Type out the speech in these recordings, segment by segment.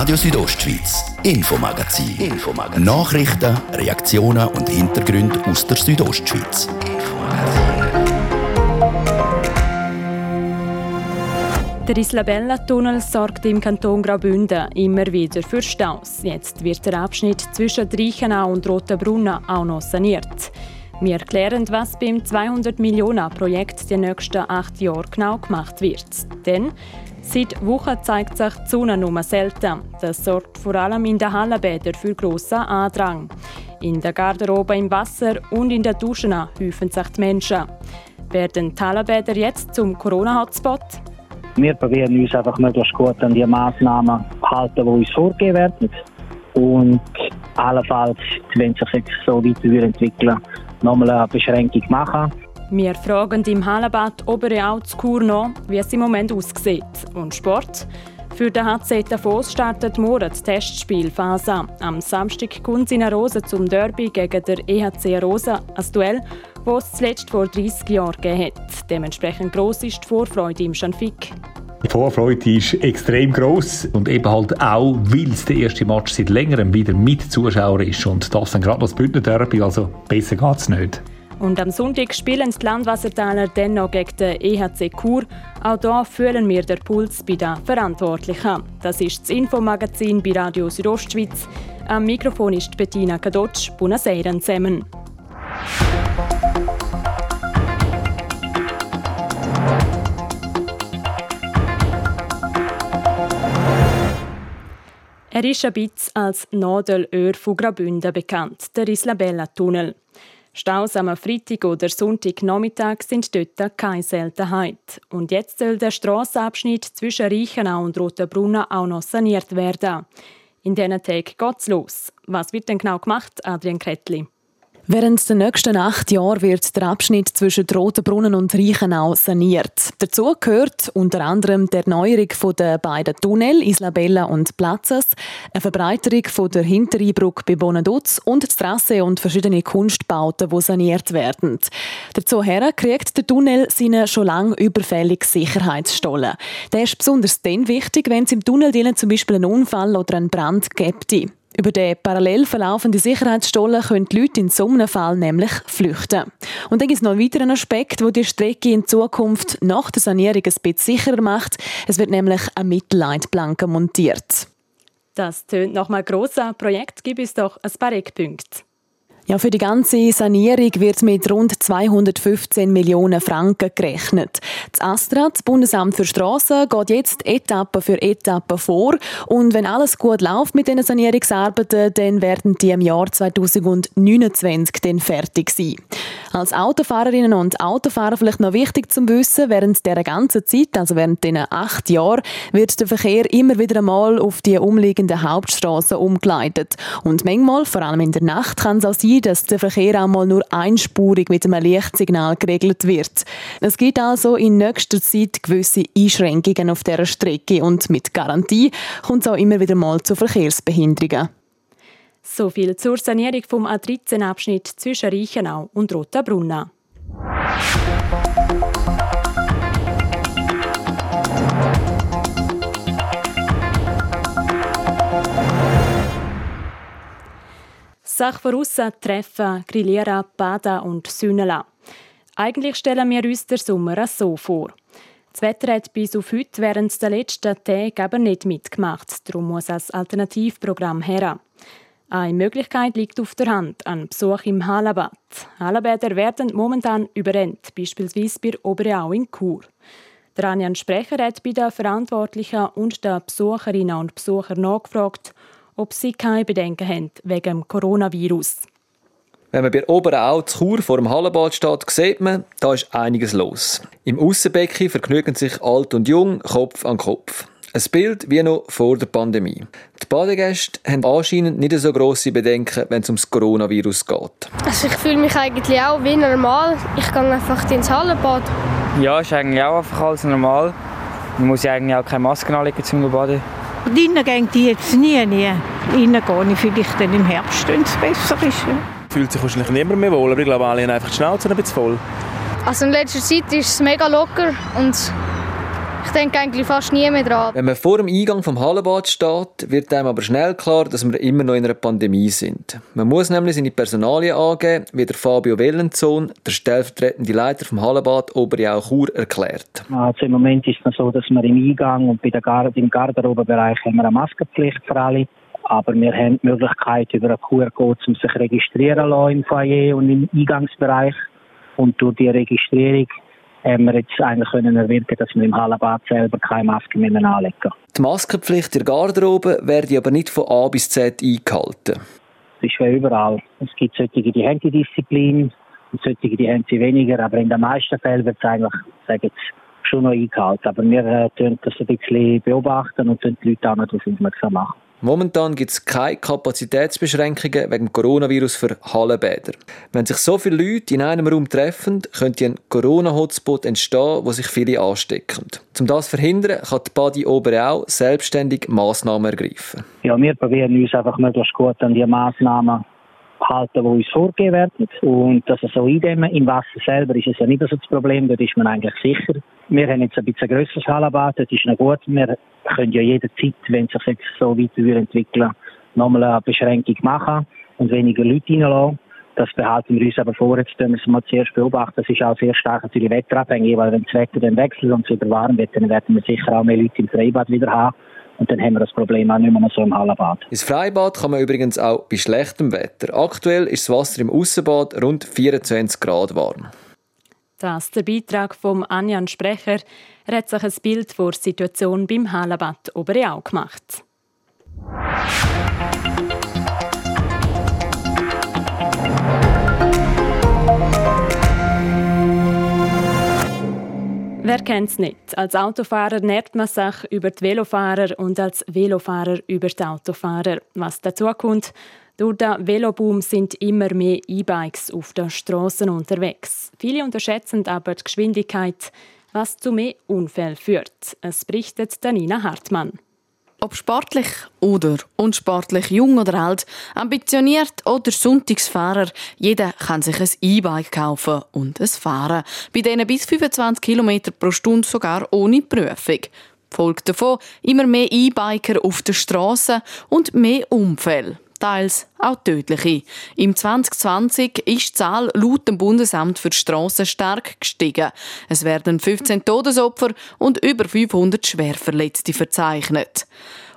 Radio Südostschweiz, Infomagazin. Infomagazin. Nachrichten, Reaktionen und Hintergründe aus der Südostschweiz. Der Islabella-Tunnel sorgt im Kanton Graubünden immer wieder für Staus. Jetzt wird der Abschnitt zwischen Reichenau und Rotenbrunnen auch noch saniert. Wir erklären, was beim 200 Millionen Projekt die nächsten acht Jahre genau gemacht wird. Denn seit Wochen zeigt sich die Sonne nur selten. Das sorgt vor allem in den Hallenbädern für grossen Andrang. In der Garderobe im Wasser und in den Duschen häufen sich die Menschen. Werden die Hallenbäder jetzt zum Corona-Hotspot? Wir probieren uns einfach möglichst gut an die Massnahmen halten, die uns vorgegeben werden. Und allenfalls, wenn sich jetzt so weiterentwickeln nochmal eine Beschränkung machen. Wir fragen im Hallenbad Oberau zu Chur noch, wie es im Moment aussieht. Und Sport? Für den HC Davos startet morgen die Testspielphase. Am Samstag kommt in Rose zum Derby gegen der EHC Rosa, ein Duell, das es zuletzt vor 30 Jahren gegeben. Dementsprechend gross ist die Vorfreude im Schanfik. Die Vorfreude ist extrem groß und eben halt auch, weil es der erste Match seit längerem wieder mit Zuschauern ist und das dann gerade das Bündner Derby, also besser geht's nicht. Und am Sonntag spielen die Landwassertaler dennoch gegen den EHC Chur. Auch hier fühlen wir den Puls bei den Verantwortlichen. Das ist das Infomagazin bei Radio Südostschweiz. Am Mikrofon ist Bettina Kadotsch. Buonasera zusammen. Er ist ein bisschen als Nadelöhr von Graubünden bekannt, der Islabella-Tunnel. Staus am Freitag oder Sonntagnachmittag sind dort keine Seltenheit. Und jetzt soll der Strassenabschnitt zwischen Reichenau und Rotenbrunnen auch noch saniert werden. In diesen Tagen geht's los. Was wird denn genau gemacht, Adrian Kretli? Während der nächsten acht Jahre wird der Abschnitt zwischen Rotenbrunnen und Reichenau saniert. Dazu gehört unter anderem die Erneuerung der beiden Tunnel Islabella und Platzes, eine Verbreiterung der Hinterrheinbrücke bei Bonaduz und die Trasse und verschiedene Kunstbauten, die saniert werden. Dazu her kriegt der Tunnel seine schon lange überfällige Sicherheitsstollen. Der ist besonders dann wichtig, wenn es im Tunnel zum Beispiel einen Unfall oder einen Brand gibt. Über den parallel verlaufenden Sicherheitsstollen können die Leute in so einem Fall nämlich flüchten. Und dann gibt es noch einen weiteren Aspekt, der die Strecke in Zukunft nach der Sanierung ein bisschen sicherer macht. Es wird nämlich eine Mittelleitplanke montiert. Das tönt nach einem grossen Projekt. Gibt es doch ein paar Eckpunkte. Ja, für die ganze Sanierung wird mit rund 215 Millionen Franken gerechnet. Das ASTRA, das Bundesamt für Strassen, geht jetzt Etappe für Etappe vor. Und wenn alles gut läuft mit den Sanierungsarbeiten, dann werden die im Jahr 2029 dann fertig sein. Als Autofahrerinnen und Autofahrer vielleicht noch wichtig zu wissen, während dieser ganzen Zeit, also während diesen acht Jahren, wird der Verkehr immer wieder einmal auf die umliegenden Hauptstraßen umgeleitet. Und manchmal, vor allem in der Nacht, kann es auch sein, dass der Verkehr einmal nur einspurig mit einem Lichtsignal geregelt wird. Es gibt also in nächster Zeit gewisse Einschränkungen auf dieser Strecke und mit Garantie kommt es auch immer wieder mal zu Verkehrsbehinderungen. So viel zur Sanierung vom A13-Abschnitt zwischen Reichenau und Rotenbrunnen. Sache voraus, treffen, grillieren, baden und sünneln. Eigentlich stellen wir uns den Sommer so vor. Das Wetter hat bis auf heute während der letzten Tage aber nicht mitgemacht. Darum muss ein Alternativprogramm her. Eine Möglichkeit liegt auf der Hand, ein Besuch im Hallenbad. Hallenbäder werden momentan überrennt, beispielsweise bei Oberau in Chur. Der Anjan Sprecher hat bei den Verantwortlichen und den Besucherinnen und Besuchern nachgefragt, ob sie keine Bedenken haben wegen dem Coronavirus. Wenn man bei Oberau zu Chur vor dem Hallenbad steht, sieht man, da ist einiges los. Im Aussenbecken vergnügen sich alt und jung Kopf an Kopf. Ein Bild wie noch vor der Pandemie. Die Badegäste haben anscheinend nicht so grosse Bedenken, wenn es ums Coronavirus geht. Also ich fühle mich eigentlich auch wie normal. Ich gehe einfach ins Hallenbad. Ja, ist eigentlich auch einfach alles normal. Man muss ja eigentlich auch keine Maske anlegen zum Baden. Drinnen gehen die jetzt nie, nie. Innen gehe ich vielleicht dann im Herbst, wenn es besser ist. Fühlt sich wahrscheinlich niemand mehr wohl, aber ich glaube, alle haben einfach die Schnauze ein bisschen voll. Also in letzter Zeit ist es mega locker und Ich denke eigentlich fast nie mehr dran. Wenn man vor dem Eingang vom Hallenbad steht, wird einem aber schnell klar, dass wir immer noch in einer Pandemie sind. Man muss nämlich seine Personalien angeben, wie der Fabio Wellenzon, der stellvertretende Leiter vom Hallenbad Oberjau Chur, erklärt. Also Im Moment ist es so, dass wir im Eingang und bei der Gar im Garderobenbereich haben wir eine Maskenpflicht für alle. Aber wir haben die Möglichkeit, über einen QR-Code um sich registrieren lassen im Foyer und im Eingangsbereich. Und durch die Registrierung haben wir jetzt eigentlich können erwirken, dass wir im Hallenbad selber keine Maske mehr anlegen Die Maskenpflicht der Garderobe werde aber nicht von A bis Z eingehalten. Es ist wie überall. Es gibt solche, die haben die Disziplin und solche, die haben sie weniger. Aber in den meisten Fällen wird es eigentlich, sage ich, schon noch eingehalten. Aber wir äh, das ein bisschen beobachten und die Leute auch noch darauf aufmerksam machen. Momentan gibt es keine Kapazitätsbeschränkungen wegen Coronavirus für Hallenbäder. Wenn sich so viele Leute in einem Raum treffen, könnte ein Corona-Hotspot entstehen, wo sich viele anstecken. Um das zu verhindern, kann die Badi Oberau selbstständig Massnahmen ergreifen. Ja, wir probieren uns einfach möglichst gut an die Massnahmen halten, die uns vorgegeben werden. Und das so eindämmen im Wasser selber ist es ja nicht so das Problem, dort ist man eigentlich sicher. Wir haben jetzt ein bisschen grösseres Hallenbad, das ist noch gut. Wir können ja jederzeit, wenn sich jetzt so weiter entwickeln, nochmal eine Beschränkung machen und weniger Leute reinlassen. Das behalten wir uns aber vor, jetzt müssen wir mal zuerst beobachten. Das ist auch sehr stark natürlich wetterabhängig, weil wenn das Wetter dann wechselt und es wieder warm wird, dann werden wir sicher auch mehr Leute im Freibad wieder haben. Und dann haben wir das Problem auch nicht mehr so im Hallenbad. Ins Freibad kann man übrigens auch bei schlechtem Wetter. Aktuell ist das Wasser im Aussenbad rund 24 Grad warm. Das ist der Beitrag von Anjan Sprecher. Er hat sich ein Bild vor der Situation beim Hallenbad Oberau gemacht. Wer kennt es nicht? Als Autofahrer nährt man sich über die Velofahrer und als Velofahrer über die Autofahrer. Was dazu kommt, durch den Veloboom sind immer mehr E-Bikes auf den Straßen unterwegs. Viele unterschätzen aber die Geschwindigkeit, was zu mehr Unfällen führt. Es berichtet Danina Hartmann. Ob sportlich oder unsportlich, jung oder alt, ambitioniert oder Sonntagsfahrer, jeder kann sich ein E-Bike kaufen und es fahren. Bei denen bis 25 km pro Stunde sogar ohne Prüfung. Folgt davon immer mehr E-Biker auf der Straße und mehr Unfälle teils auch tödliche. Im 2020 ist die Zahl laut dem Bundesamt für die Strassen stark gestiegen. Es werden 15 Todesopfer und über 500 Schwerverletzte verzeichnet.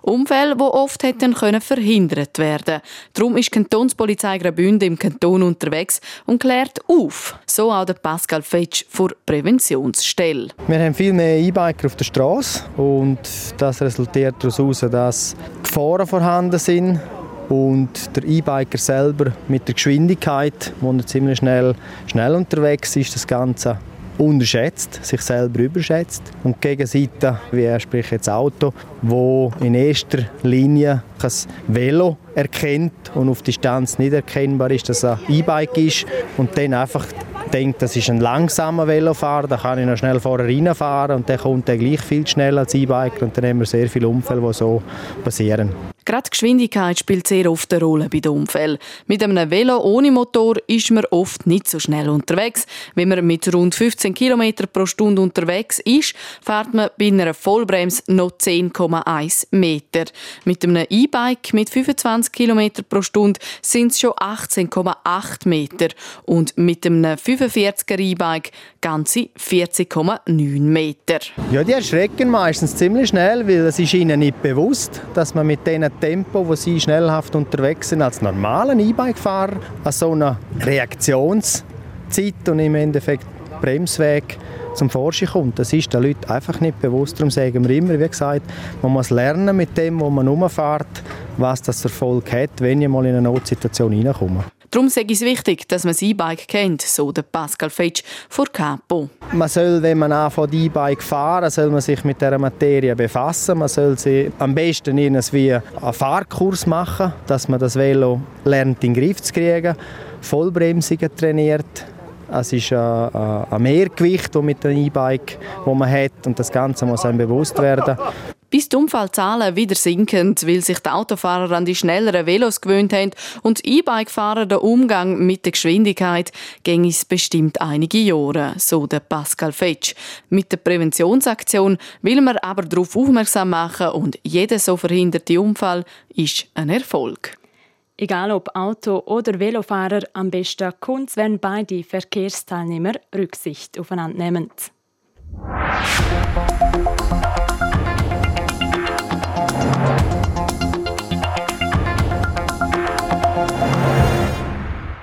Umfälle, die oft hätten können verhindert werden. Darum ist die Kantonspolizei Graubünden im Kanton unterwegs und klärt auf. So auch der Pascal Fetsch vor Präventionsstelle. Wir haben viel mehr E-Biker auf der Straße und das resultiert daraus, dass Gefahren vorhanden sind und der E-Biker selber mit der Geschwindigkeit, wo er ziemlich schnell, schnell unterwegs ist, das Ganze unterschätzt, sich selber überschätzt. Und die Gegenseite, wie sprich jetzt Auto, wo in erster Linie ein Velo erkennt und auf Distanz nicht erkennbar ist, dass es ein E-Bike ist und dann einfach denkt, das ist ein langsamer Velofahrer, da kann ich noch schnell vorher reinfahren und der kommt dann gleich viel schneller als E-Bike und dann haben wir sehr viele Unfälle, die so passieren. Gerade die Geschwindigkeit spielt sehr oft eine Rolle bei den Unfällen. Mit einem Velo ohne Motor ist man oft nicht so schnell unterwegs. Wenn man mit rund 15 km pro Stunde unterwegs ist, fährt man bei einer Vollbremse noch 10,1 Meter. Mit einem E-Bike mit 25 km pro Stunde sind es schon 18,8 Meter. Und mit einem 45er E-Bike ganze 40,9 Meter. Ja, die erschrecken meistens ziemlich schnell, weil es ist ihnen nicht bewusst, dass man mit dem Tempo, wo sie schnellhaft unterwegs sind, als normalen E-Bike-Fahrer an so einer Reaktionszeit und im Endeffekt Bremsweg zum Vorschein kommt. Das ist den Leuten einfach nicht bewusst. Darum sagen wir immer, wie gesagt, man muss lernen mit dem, wo man rumfährt, was das Erfolg hat, wenn ich mal in eine Notsituation reinkomme. Darum ich es wichtig, dass man das E-Bike kennt, so der Pascal Fetsch vor Capo. Man soll, wenn man anfängt E-Bike fahren, soll man sich mit der Materie befassen. Man soll sie am besten irgendwie einen Fahrkurs machen, dass man das Velo lernt in den Griff zu kriegen, Vollbremsungen trainiert, Es ist ein, Mehrgewicht mit dem E-Bike, das man hat und das Ganze muss einem bewusst werden. Bis die Unfallzahlen wieder sinken, weil sich die Autofahrer an die schnelleren Velos gewöhnt haben und E-Bike-Fahrer den Umgang mit der Geschwindigkeit, ging es bestimmt einige Jahre, so der Pascal Fetsch. Mit der Präventionsaktion will man aber darauf aufmerksam machen und jeder so verhinderte Unfall ist ein Erfolg. Egal ob Auto- oder Velofahrer, am besten kommt wenn beide Verkehrsteilnehmer Rücksicht aufeinander nehmen.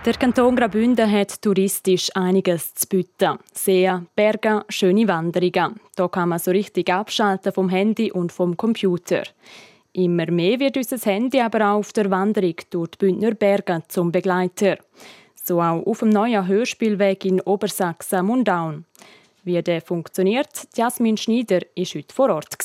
Der Kanton Graubünden hat touristisch einiges zu bieten. Seen, Berge, schöne Wanderungen. Da kann man so richtig abschalten vom Handy und vom Computer. Immer mehr wird unser Handy aber auch auf der Wanderung durch die Bündner Berge zum Begleiter. So auch auf dem neuen Hörspielweg in Obersachsen-Mundaun. Wie der funktioniert, Jasmin Schneider war heute vor Ort.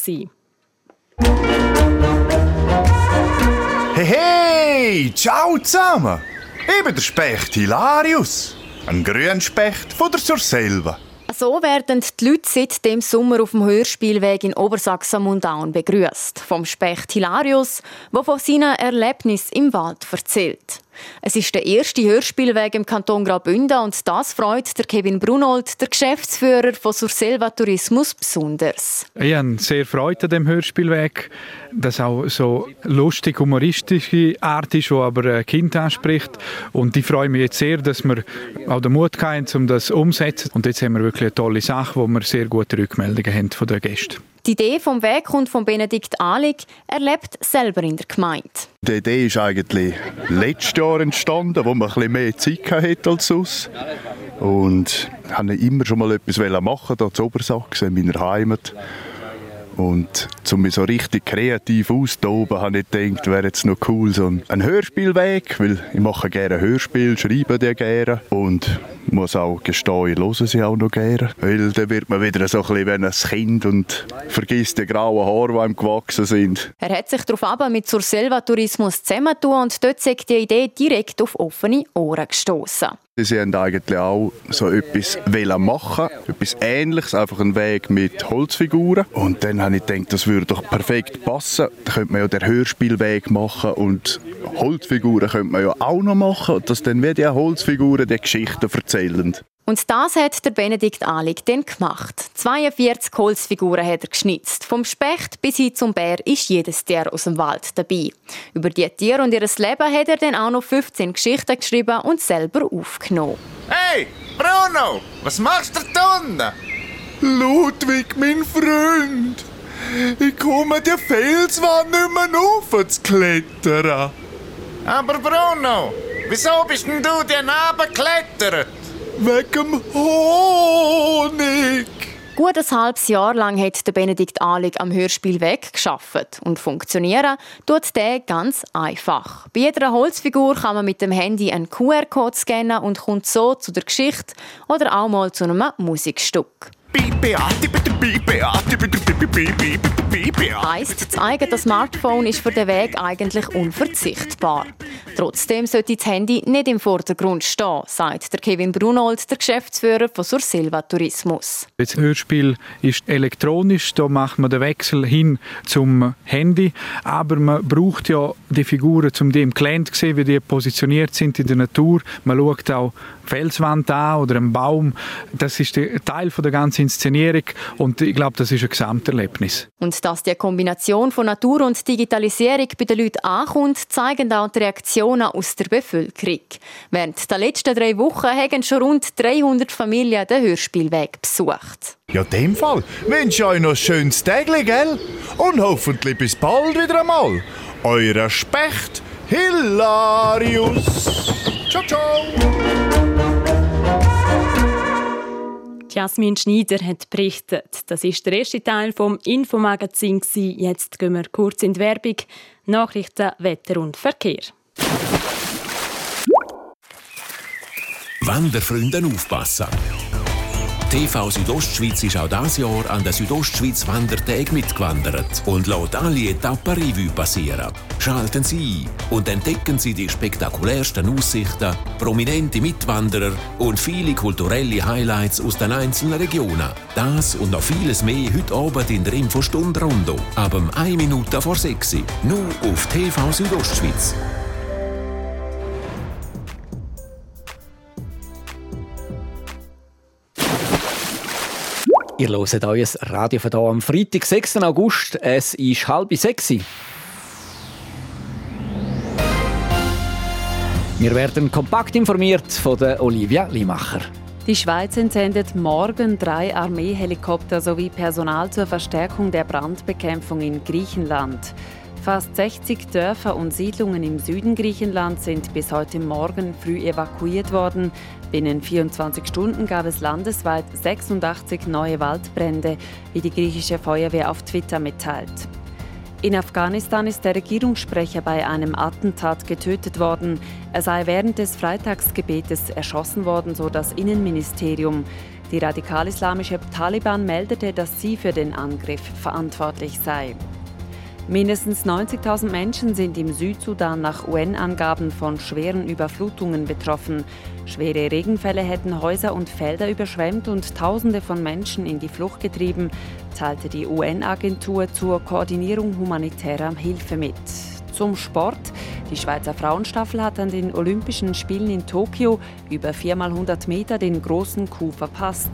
Hey, hey! Ciao zusammen! Ich bin der Specht Hilarius. Ein Grünspecht von der Surselva. So werden die Leute seit dem Sommer auf dem Hörspielweg in Obersachsen-Mundaun begrüßt. Vom Specht Hilarius, der von seinen Erlebnissen im Wald erzählt. Es ist der erste Hörspielweg im Kanton Graubünden und das freut der Kevin Brunold, der Geschäftsführer von Surselva Tourismus, besonders. Ich habe sehr Freude an dem Hörspielweg, das auch so lustig, humoristische Art ist, die aber ein Kind anspricht. Und ich freue mich jetzt sehr, dass wir auch den Mut haben, um das umzusetzen. Und jetzt haben wir wirklich eine tolle Sache, wo wir sehr gute Rückmeldungen haben von den Gästen. Die Idee vom Weg kommt von Benedikt Ahlig. Er lebt selber in der Gemeinde. Die Idee ist eigentlich letztes Jahr entstanden, wo man ein bisschen mehr Zeit hatte als sonst. Und ich wollte immer schon mal etwas machen, hier in Obersachsen, in meiner Heimat. Und um mich so richtig kreativ auszutoben, habe ich gedacht, wäre jetzt noch cool so ein Hörspielweg, weil ich mache gerne Hörspiel, schreibe die gerne und muss auch gestehen, ich höre sie auch noch gerne. Weil dann wird man wieder so ein bisschen wie ein Kind und vergisst die grauen Haare, die einem gewachsen sind. Er hat sich darauf mit zur Selva Tourismus zusammentun und dort sagt die Idee direkt auf offene Ohren gestoßen. Sie haben eigentlich auch so etwas machen etwas Ähnliches, einfach einen Weg mit Holzfiguren. Und dann habe ich gedacht, das würde doch perfekt passen. Da könnte man ja den Hörspielweg machen und Holzfiguren könnte man ja auch noch machen, dass dann wie die Holzfiguren die Geschichten erzählen. Und das hat der Benedikt Ahlig dann gemacht. 42 Holzfiguren hat er geschnitzt. Vom Specht bis hin zum Bär ist jedes Tier aus dem Wald dabei. Über die Tiere und ihr Leben hat er dann auch noch 15 Geschichten geschrieben und selber aufgenommen. Hey, Bruno, was machst du da unten? Ludwig, mein Freund, ich komme die Felswand nicht mehr auf zu klettern. Aber Bruno, wieso bist denn du dir geklettert? Wegen Honig. Gut ein halbes Jahr lang hat der Benedikt Ahlig am Hörspielweg geschafft und funktionieren tut der ganz einfach. Bei jeder Holzfigur kann man mit dem Handy einen QR-Code scannen und kommt so zu der Geschichte oder auch mal zu einem Musikstück. Heißt, das eigene Smartphone ist für den Weg eigentlich unverzichtbar. Trotzdem sollte das Handy nicht im Vordergrund stehen, sagt der Kevin Brunold, der Geschäftsführer von Sursilva Tourismus. Das Hörspiel ist elektronisch, da macht man den Wechsel hin zum Handy, aber man braucht ja die Figuren, um die im Gelände zu sehen, wie die positioniert sind in der Natur. Man schaut auch Felswand an oder einen Baum. Das ist der Teil der ganzen Inszenierung und ich glaube, das ist ein Gesamterlebnis. Und dass die Kombination von Natur und Digitalisierung bei den Leuten ankommt, zeigen auch die Reaktionen aus der Bevölkerung. Während der letzten drei Wochen haben schon rund 300 Familien den Hörspielweg besucht. Ja, in dem Fall wünsche ich euch noch ein schönes Tag, gell? Und hoffentlich bis bald wieder einmal. Euer Specht Hilarius. Ciao, ciao. Jasmin Schneider hat berichtet. Das ist der erste Teil vom Infomagazin. Jetzt gehen wir kurz in die Werbung. Nachrichten, Wetter und Verkehr. Wanderfreunde aufpassen. TV Südostschweiz ist auch dieses Jahr an der Südostschweiz Wandertag mitgewandert und lässt alle Etappen Revue passieren. Schalten Sie ein und entdecken Sie die spektakulärsten Aussichten, prominente Mitwanderer und viele kulturelle Highlights aus den einzelnen Regionen. Das und noch vieles mehr heute Abend in der Infostunde Rondo. Ab 1 Minute vor 6 Uhr. Nur auf TV Südostschweiz. Ihr hört euer Radio von hier am Freitag, 6. August. Es ist halb sechs. Wir werden kompakt informiert von der Olivia Limacher. Die Schweiz entsendet morgen drei Armeehelikopter sowie Personal zur Verstärkung der Brandbekämpfung in Griechenland. Fast 60 Dörfer und Siedlungen im Süden Griechenlands sind bis heute Morgen früh evakuiert worden. Binnen 24 Stunden gab es landesweit 86 neue Waldbrände, wie die griechische Feuerwehr auf Twitter mitteilt. In Afghanistan ist der Regierungssprecher bei einem Attentat getötet worden. Er sei während des Freitagsgebetes erschossen worden, so das Innenministerium. Die radikal-islamische Taliban meldete, dass sie für den Angriff verantwortlich sei. Mindestens 90.000 Menschen sind im Südsudan nach UN-Angaben von schweren Überflutungen betroffen. Schwere Regenfälle hätten Häuser und Felder überschwemmt und Tausende von Menschen in die Flucht getrieben, teilte die UN-Agentur zur Koordinierung humanitärer Hilfe mit. Zum Sport. Die Schweizer Frauenstaffel hat an den Olympischen Spielen in Tokio über 4x100 Meter den großen Coup verpasst.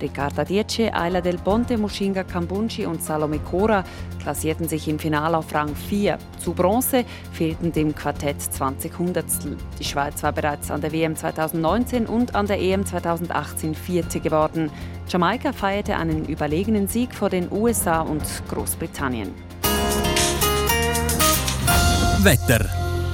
Ricarda Diece, Ayla Del Ponte, Mushinga Kambunchi und Salome Cora klassierten sich im Finale auf Rang 4. Zu Bronze fehlten dem Quartett 20 Hundertstel. Die Schweiz war bereits an der WM 2019 und an der EM 2018 Vierte geworden. Jamaika feierte einen überlegenen Sieg vor den USA und Großbritannien. Wetter.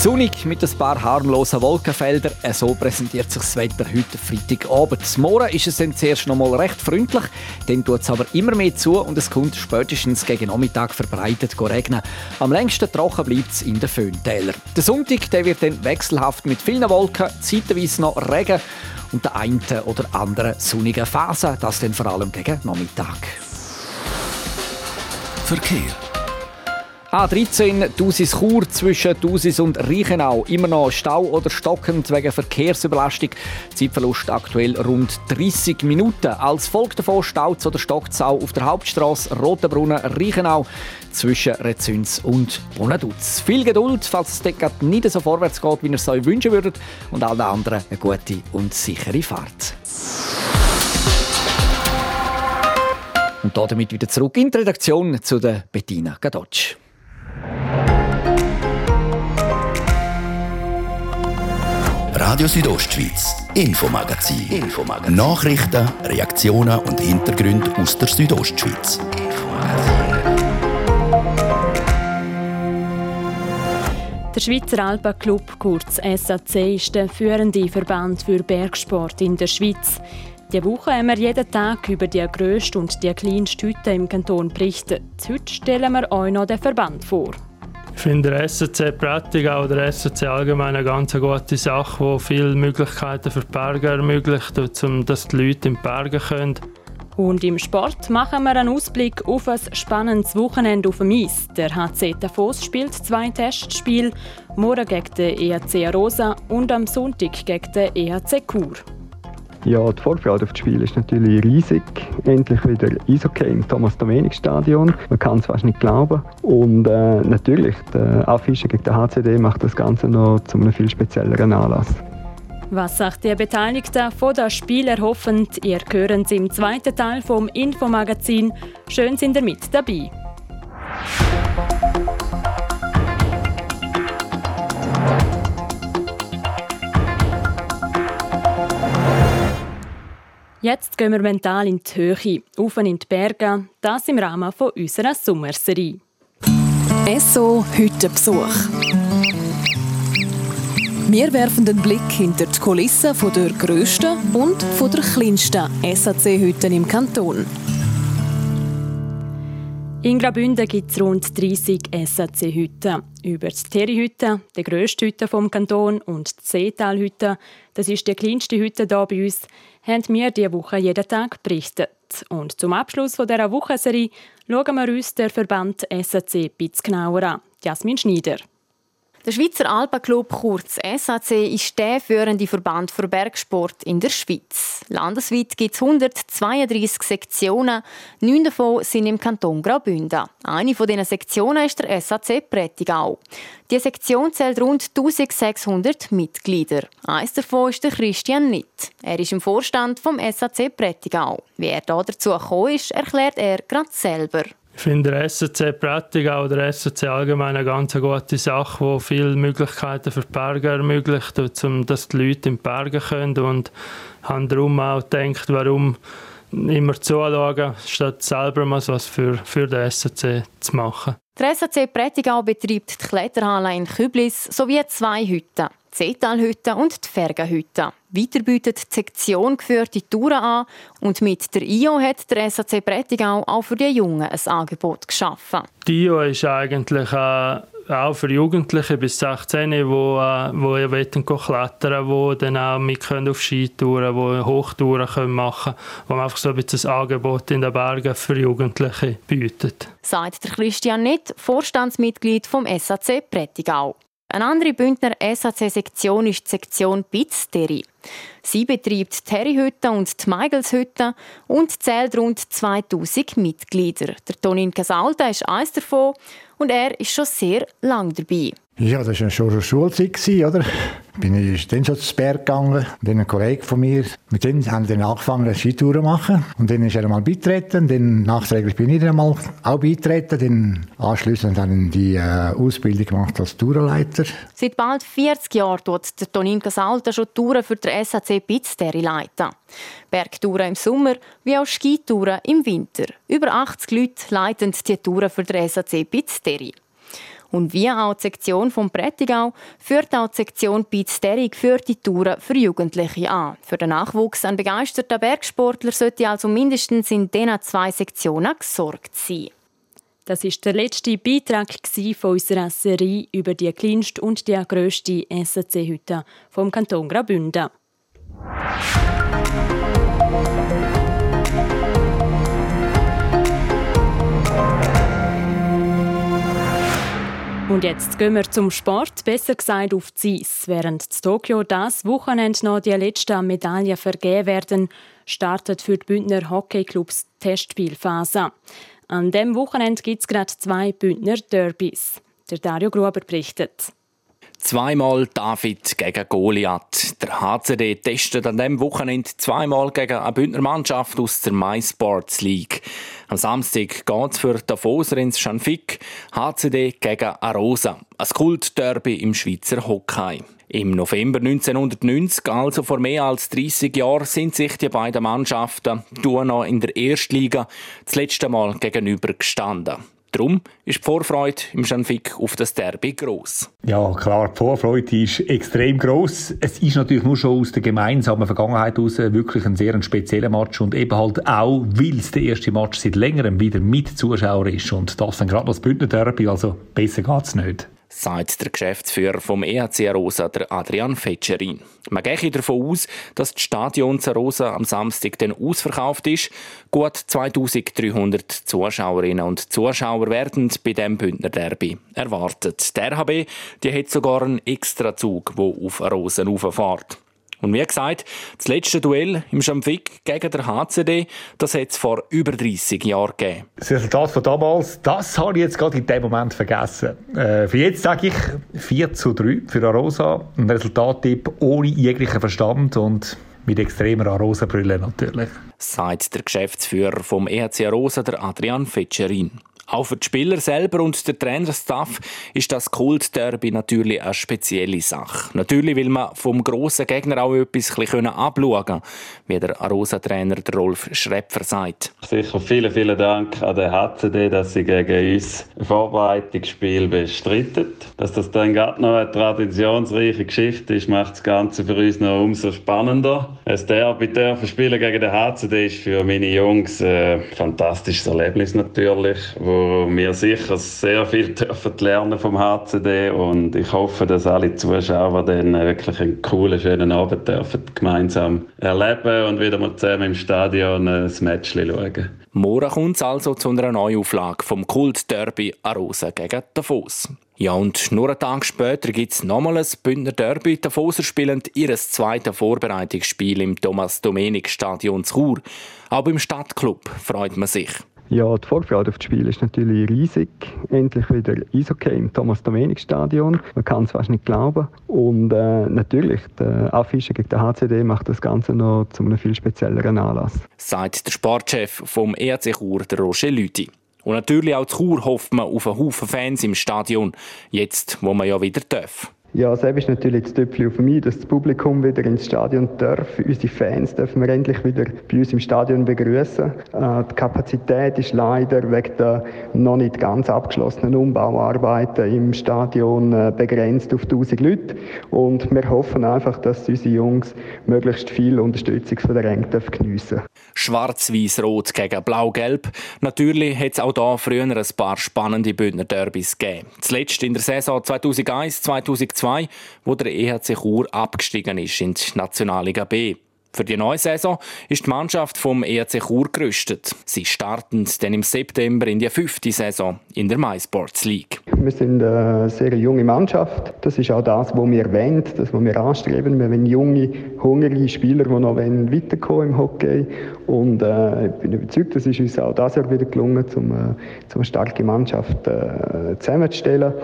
Sonnig mit ein paar harmlosen Wolkenfeldern. So präsentiert sich das Wetter heute Freitagabend. Morgen ist es dann zuerst noch mal recht freundlich, dann tut es aber immer mehr zu und es kommt spätestens gegen Nachmittag verbreitet regnen. Am längsten trocken bleibt es in den Föhntälern. Der Sonntag der wird dann wechselhaft mit vielen Wolken, zeitweise noch Regen und der einen oder anderen sonnigen Phase, das dann vor allem gegen Nachmittag. Verkehr. A13 Dusis Chur zwischen Dusis und Reichenau. Immer noch Stau oder stockend wegen Verkehrsüberlastung. Zeitverlust aktuell rund 30 Minuten. Als Folge davon staut oder stockt es auch auf der Hauptstraße Rotenbrunnen Reichenau zwischen Rezüns und Bonaduz. Viel Geduld, falls es dort nicht so vorwärts geht, wie ihr es euch wünschen würdet. Und allen anderen eine gute und sichere Fahrt. Und damit wieder zurück in die Redaktion zu der Bettina Gadotsch. Radio Südostschweiz, Infomagazin. Infomagazin. Nachrichten, Reaktionen und Hintergründe aus der Südostschweiz. Der Schweizer Alpenclub, kurz SAC, ist der führende Verband für Bergsport in der Schweiz. Diese Woche haben wir jeden Tag über die grösste und die kleinste Hütte im Kanton berichtet. Heute stellen wir euch noch den Verband vor. Finde der SC Prättigau oder der allgemein eine ganz gute Sache, die viele Möglichkeiten für die Berge ermöglicht, um dass die Leute in die Berge können. Und im Sport machen wir einen Ausblick auf ein spannendes Wochenende auf dem Eis. Der HC Tafos spielt zwei Testspiele, morgen gegen den EHC Rosa und am Sonntag gegen den EHC Chur. Ja, die Vorfreude auf das Spiel ist natürlich riesig. Endlich wieder Eishockey im Thomas-Domenik-Stadion. Man kann es fast nicht glauben. Und äh, natürlich, der Affische gegen den HCD macht das Ganze noch zu einem viel spezielleren Anlass. Was sagt die Beteiligten von das Spiel erhoffen? Ihr hören Sie im zweiten Teil vom Infomagazin. Schön sind ihr mit dabei. Jetzt gehen wir mental in die Höhe, auf in die Berge, das im Rahmen von unserer Sommerserie. SO Hüttenbesuch. Wir werfen den Blick hinter die Kulissen von der grössten und von der kleinsten SAC-Hütten im Kanton. In Graubünden gibt es rund 30 SAC-Hütten. Über die Terry-Hütte, die grösste Hütte vom Kanton, und die Seetal-Hütte, das ist die kleinste Hütte hier bei uns, haben wir diese Woche jeden Tag berichtet. Und zum Abschluss dieser Wochenserie schauen wir uns den Verband SAC ein bisschen genauer an. Jasmin Schneider. Der Schweizer Alpenclub, kurz SAC, ist der führende Verband für Bergsport in der Schweiz. Landesweit gibt es 132 Sektionen, neun davon sind im Kanton Graubünden. Eine von diesen Sektionen ist der SAC Prättigau. Die Sektion zählt rund 1600 Mitglieder. Eines davon ist der Christian Nitt. Er ist im Vorstand vom SAC Prättigau. Wie er dazu gekommen ist, erklärt er gerade selber. Finde der SC Prättigau oder der SC allgemein eine ganz gute Sache, die viele Möglichkeiten für die Berge ermöglicht, um, dass die Leute in die Berge können und habe darum auch gedacht, warum immer zuschauen, statt selber mal was für, für den SC zu machen. Der SAC Prättigau betreibt die Kletterhalle in Küblis sowie zwei Hütten, die Seetalhütte und die Fergenhütte. Weiter bietet die Sektion geführte Touren an und mit der IO hat der SAC Prättigau auch für die Jungen ein Angebot geschaffen. Die IO ist eigentlich äh, auch für Jugendliche bis 16, die wo, äh, wo ihr wollen klettern, wo dann auch mit können auf Skitouren, wo Hochtouren können machen, wo man einfach so ein bisschen ein Angebot in den Bergen für Jugendliche bietet. Sagt der Christian Nitt, Vorstandsmitglied vom SAC Prättigau. Eine andere Bündner SAC-Sektion ist die Sektion Pizzterri. Sie betreibt die Terryhütte und die Meigelshütte und zählt rund 2000 Mitglieder. Der Tonin Casalda ist eines davon und er ist schon sehr lang dabei. Ja, das war schon eine Schulzeit, oder? Bin ich dann schon zu Berg gegangen. Dann ein Kollege von mir, mit dem haben wir dann angefangen, eine Skitour zu machen. Und dann ist er einmal beitreten. Dann nachträglich bin ich dann einmal auch beitreten. Dann anschliessend dann die äh, Ausbildung gemacht als Tourenleiter. Seit bald 40 Jahren tut der Tonin Casalta schon Touren für den SAC Pizzterri leiten. Bergtouren im Sommer wie auch Skitouren im Winter. Über 80 Leute leiten die Touren für den SAC Pizzterri. Und wie auch die Sektion vom Prättigau führt auch die Sektion Pizzterig für die Touren für Jugendliche an. Für den Nachwuchs an begeisterten Bergsportler sollte also mindestens in diesen zwei Sektionen gesorgt sein. Das ist der letzte Beitrag von unserer Serie über die kleinste und die grösste SAC-Hütte vom Kanton Graubünden. Und jetzt gehen wir zum Sport, besser gesagt auf die Eis. Während in Tokio das Wochenende noch die letzten Medaillen vergeben werden, startet für die Bündner Hockeyclubs die Testspielphase. An dem Wochenende gibt es gerade zwei Bündner Derbys. Der Dario Gruber berichtet. Zweimal David gegen Goliath. Der HCD testet an diesem Wochenende zweimal gegen eine Bündner Mannschaft aus der MySports League. Am Samstag geht es für Davoser ins Schanfik, HCD gegen Arosa. Ein Kultderby im Schweizer Hockey. Im November 1990, also vor mehr als 30 Jahren, sind sich die beiden Mannschaften, noch in der Erstliga, das letzte Mal gegenüber gestanden. Darum ist die Vorfreude im Schanfik auf das Derby gross. Ja, klar, die Vorfreude ist extrem gross. Es ist natürlich nur schon aus der gemeinsamen Vergangenheit heraus wirklich ein sehr spezieller Match und eben halt auch, weil es der erste Match seit längerem wieder mit Zuschauern ist und das dann gerade noch das Bündner Derby, also besser geht's nicht sagt der Geschäftsführer vom EHC Rosa, der Adrian Fetscherin. Man gehe davon aus, dass das Stadion Rosa am Samstag dann ausverkauft ist. Gut 2300 Zuschauerinnen und Zuschauer werden bei dem Bündner Derby erwartet. Der RHB die hat sogar einen Extrazug, der auf Rosen rauffährt. Und wie gesagt, das letzte Duell im Schamfik gegen der HCD, das hat es vor über 30 Jahren gegeben. Das Resultat von damals, das habe ich jetzt gerade in dem Moment vergessen. Äh, für jetzt sage ich 4 zu 3 für Arosa. Ein Resultattipp ohne jeglichen Verstand und mit extremer Arosa-Brille natürlich. Sagt der Geschäftsführer vom EHC Arosa, der Adrian Fetscherin. Auch für die Spieler selber und den Trainerstaff ist das Kult-Derby natürlich eine spezielle Sache. Natürlich will man vom grossen Gegner auch etwas abschauen können, wie der Arosa-Trainer Rolf Schrepfer sagt. Sicher vielen, vielen Dank an den HCD, dass sie gegen uns ein Vorbereitungsspiel bestreiten. Dass das dann gerade noch eine traditionsreiche Geschichte ist, macht das Ganze für uns noch umso spannender. Ein Derby dürfen spielen gegen den HCD ist für meine Jungs ein fantastisches Erlebnis natürlich, wo wo wir sicher sehr viel dürfen lernen vom HCD und ich hoffe, dass alle Zuschauer dann wirklich einen coolen, schönen Abend dürfen gemeinsam erleben und wieder mal zusammen im Stadion ein Match schauen. Morgen kommt es also zu einer Neuauflage vom Kult-Derby Arosa gegen Davos. Ja, und nur einen Tag später gibt es nochmal ein Bündner Derby. Davoser spielen ihr zweites Vorbereitungsspiel im Thomas-Domenik-Stadion Chur. Auch im Stadtclub freut man sich. Ja, die Vorfreude auf das Spiel ist natürlich riesig. Endlich wieder Eishockey im Thomas-Domenik-Stadion. Man kann es fast nicht glauben. Und äh, natürlich, der Affische gegen den HCD macht das Ganze noch zu einem viel spezielleren Anlass. Sagt der Sportchef vom ERC Chur, der Roger Lüthi. Und natürlich auch zu Chur hofft man auf einen Haufen Fans im Stadion, jetzt wo man ja wieder darf. Ja, selbst ist natürlich das Töpfchen auf mich, dass das Publikum wieder ins Stadion darf. Unsere Fans dürfen wir endlich wieder bei uns im Stadion begrüßen. Äh, die Kapazität ist leider wegen der noch nicht ganz abgeschlossenen Umbauarbeiten im Stadion äh, begrenzt auf 1000 Leute. Und wir hoffen einfach, dass unsere Jungs möglichst viel Unterstützung von der Ränge geniessen Schwarz-Weiß-Rot gegen Blau-Gelb. Natürlich hat es auch hier früher ein paar spannende Bündner Derbys gegeben. Zuletzt in der Saison 2001, 2002 2002, wo der EHC Chur abgestiegen ist in die Nationalliga B. Für die neue Saison ist die Mannschaft vom ERC Chur gerüstet. Sie starten dann im September in die fünfte Saison in der MySports League. Wir sind eine sehr junge Mannschaft. Das ist auch das, was wir wollen, das, was wir anstreben. Wir wollen junge, hungrige Spieler, die noch weiterkommen im Hockey. Und äh, ich bin überzeugt, das ist uns auch das Jahr wieder gelungen, um, äh, um eine starke Mannschaft äh, zusammenzustellen.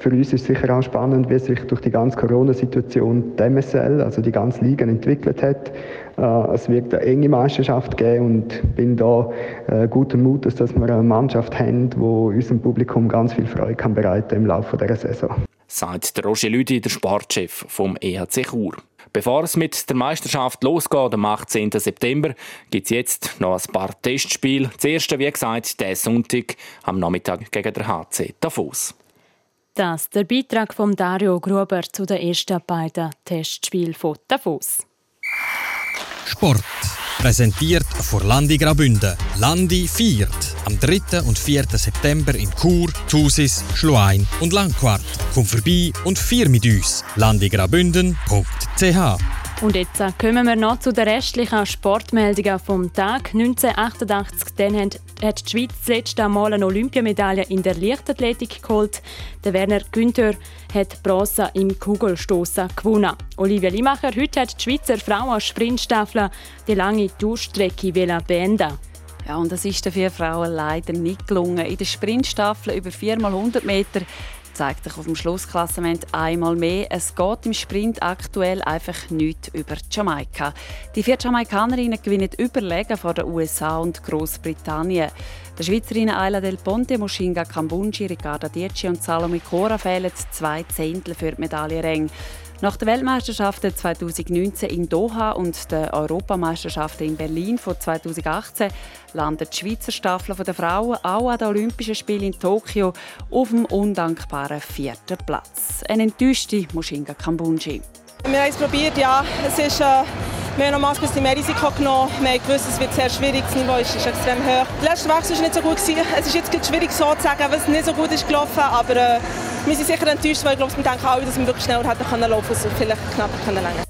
Für uns ist sicher auch spannend, wie sich durch die ganze Corona-Situation die MSL, also die ganze Liga, entwickelt hat. Äh, es wird eine enge Meisterschaft geben und bin da äh, guten Mutes, dass wir eine Mannschaft haben, die unserem Publikum ganz viel Freude kann bereiten im Laufe dieser Saison. Sagt der Roger Lüdi, der Sportchef vom EHC Chur. Bevor es mit der Meisterschaft losgeht, am 18. September, gibt es jetzt noch ein paar Testspiele. Das erste, wie gesagt, der Sonntag am Nachmittag gegen der HC Davos. Das der Beitrag von Dario Gruber zu den ersten beiden Testspielen von Davos. Sport. Präsentiert von Landi Grabünde. Landi feiert am 3. und 4. September in Chur, Thusis, Schluein und Langquart. Komm vorbei und feier mit uns. landigrabünden.ch und jetzt kommen wir noch zu den restlichen Sportmeldungen vom Tag. 1988 dann hat die Schweiz das letzte Mal eine Olympiamedaille in der Leichtathletik geholt. Der Werner Günther hat Bronze im Kugelstoßen gewonnen. Olivia Limacher, heute hat die Schweizer Frauen Sprintstaffel die lange Durchstrecke beenden. Ja, und das ist den vier Frauen leider nicht gelungen. In der Sprintstaffel über 4x100 Meter zeigt sich auf dem Schlussklassement einmal mehr. Es geht im Sprint aktuell einfach nicht über Jamaika. Die vier Jamaikanerinnen gewinnen überlegen vor den USA und Großbritannien. Der Schweizerinnen Ayla Del Ponte, Mushinga Kambunji, Ricarda Dieci und Salome Cora fehlen zwei Zehntel für die Medaillenränge. Nach den Weltmeisterschaften 2019 in Doha und den Europameisterschaften in Berlin von 2018 landet die Schweizer Staffel der Frauen auch an den Olympischen Spielen in Tokio auf dem undankbaren vierten Platz. Eine enttäuschte Mushinga Kambunji. Wir haben es probiert, ja. Es ist, äh, wir haben nochmals ein bisschen mehr Risiko genommen. Wir haben gewusst, es wird sehr schwierig. Das Niveau ist, ist extrem hoch. Der letzte Wechsel war nicht so gut. Gewesen. Es ist jetzt schwierig so zu sagen, was nicht so gut ist gelaufen. Aber äh, wir sind sicher enttäuscht, weil ich glaube, wir denken alle, dass wir wirklich schneller hätten können laufen können, vielleicht knapp können länger.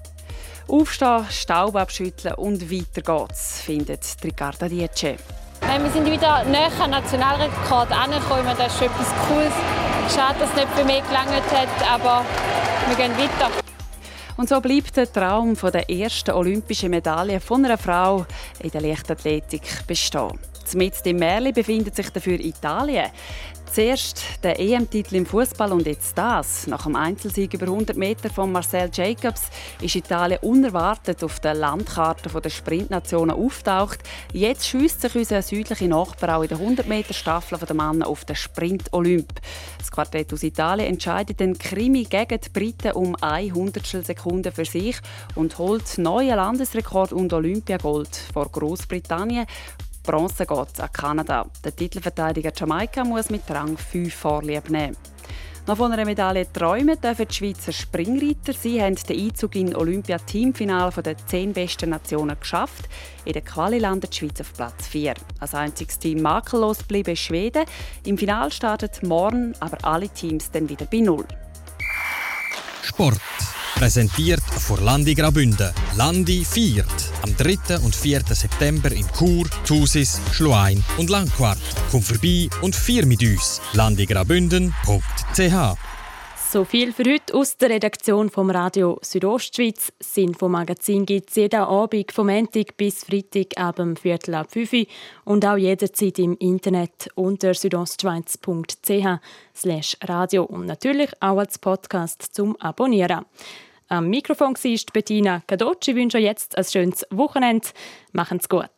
Aufstehen, Staub abschütteln und weiter geht's, findet Ricarda Dietsche. Wir sind wieder näher an Nationalrekord angekommen. Das ist etwas Cooles. Schade, dass es nicht für mich gelangt hat, aber wir gehen weiter. Und so bleibt der Traum von der ersten olympischen Medaille von einer Frau in der Leichtathletik bestehen. Mit dem Märli befindet sich dafür Italien. Zuerst der EM-Titel im Fußball und jetzt das. Nach dem Einzelsieg über 100 Meter von Marcel Jacobs ist Italien unerwartet auf der Landkarte der Sprintnationen auftaucht. Jetzt schießt sich unser südlicher Nachbar auch in der 100 Meter Staffel der Männer auf den Sprint Olymp. Das Quartett aus Italien entscheidet den Krimi gegen die Briten um 100 Sekunden für sich und holt neuen Landesrekord und Olympiagold vor Großbritannien Bronze geht an Kanada. Der Titelverteidiger Jamaika muss mit Rang 5 Vorlieb nehmen. Noch von einer Medaille träumen dürfen die Schweizer Springreiter. Sie haben den Einzug in Olympia-Teamfinale der zehn besten Nationen geschafft. In der Quali landet die Schweiz auf Platz 4. Als einziges Team makellos bleiben Schweden. Im Finale startet morgen aber alle Teams dann wieder bei Null. Sport. Präsentiert von Landi Graubünden. Landi viert. Am 3. und 4. September in Chur, Thusis, Schluein und Langquart. Komm vorbei und vier mit uns. landigraubünden.ch so viel für heute aus der Redaktion vom Radio Südostschweiz. Das Infomagazin gibt es jeden Abend vom Montag bis Freitag ab dem Viertel ab 5 Uhr und auch jederzeit im Internet unter südostschweiz.ch radio und natürlich auch als Podcast zum Abonnieren. Am Mikrofon war Bettina Gadocci. Ich wünsche euch jetzt ein schönes Wochenende. Machen's gut.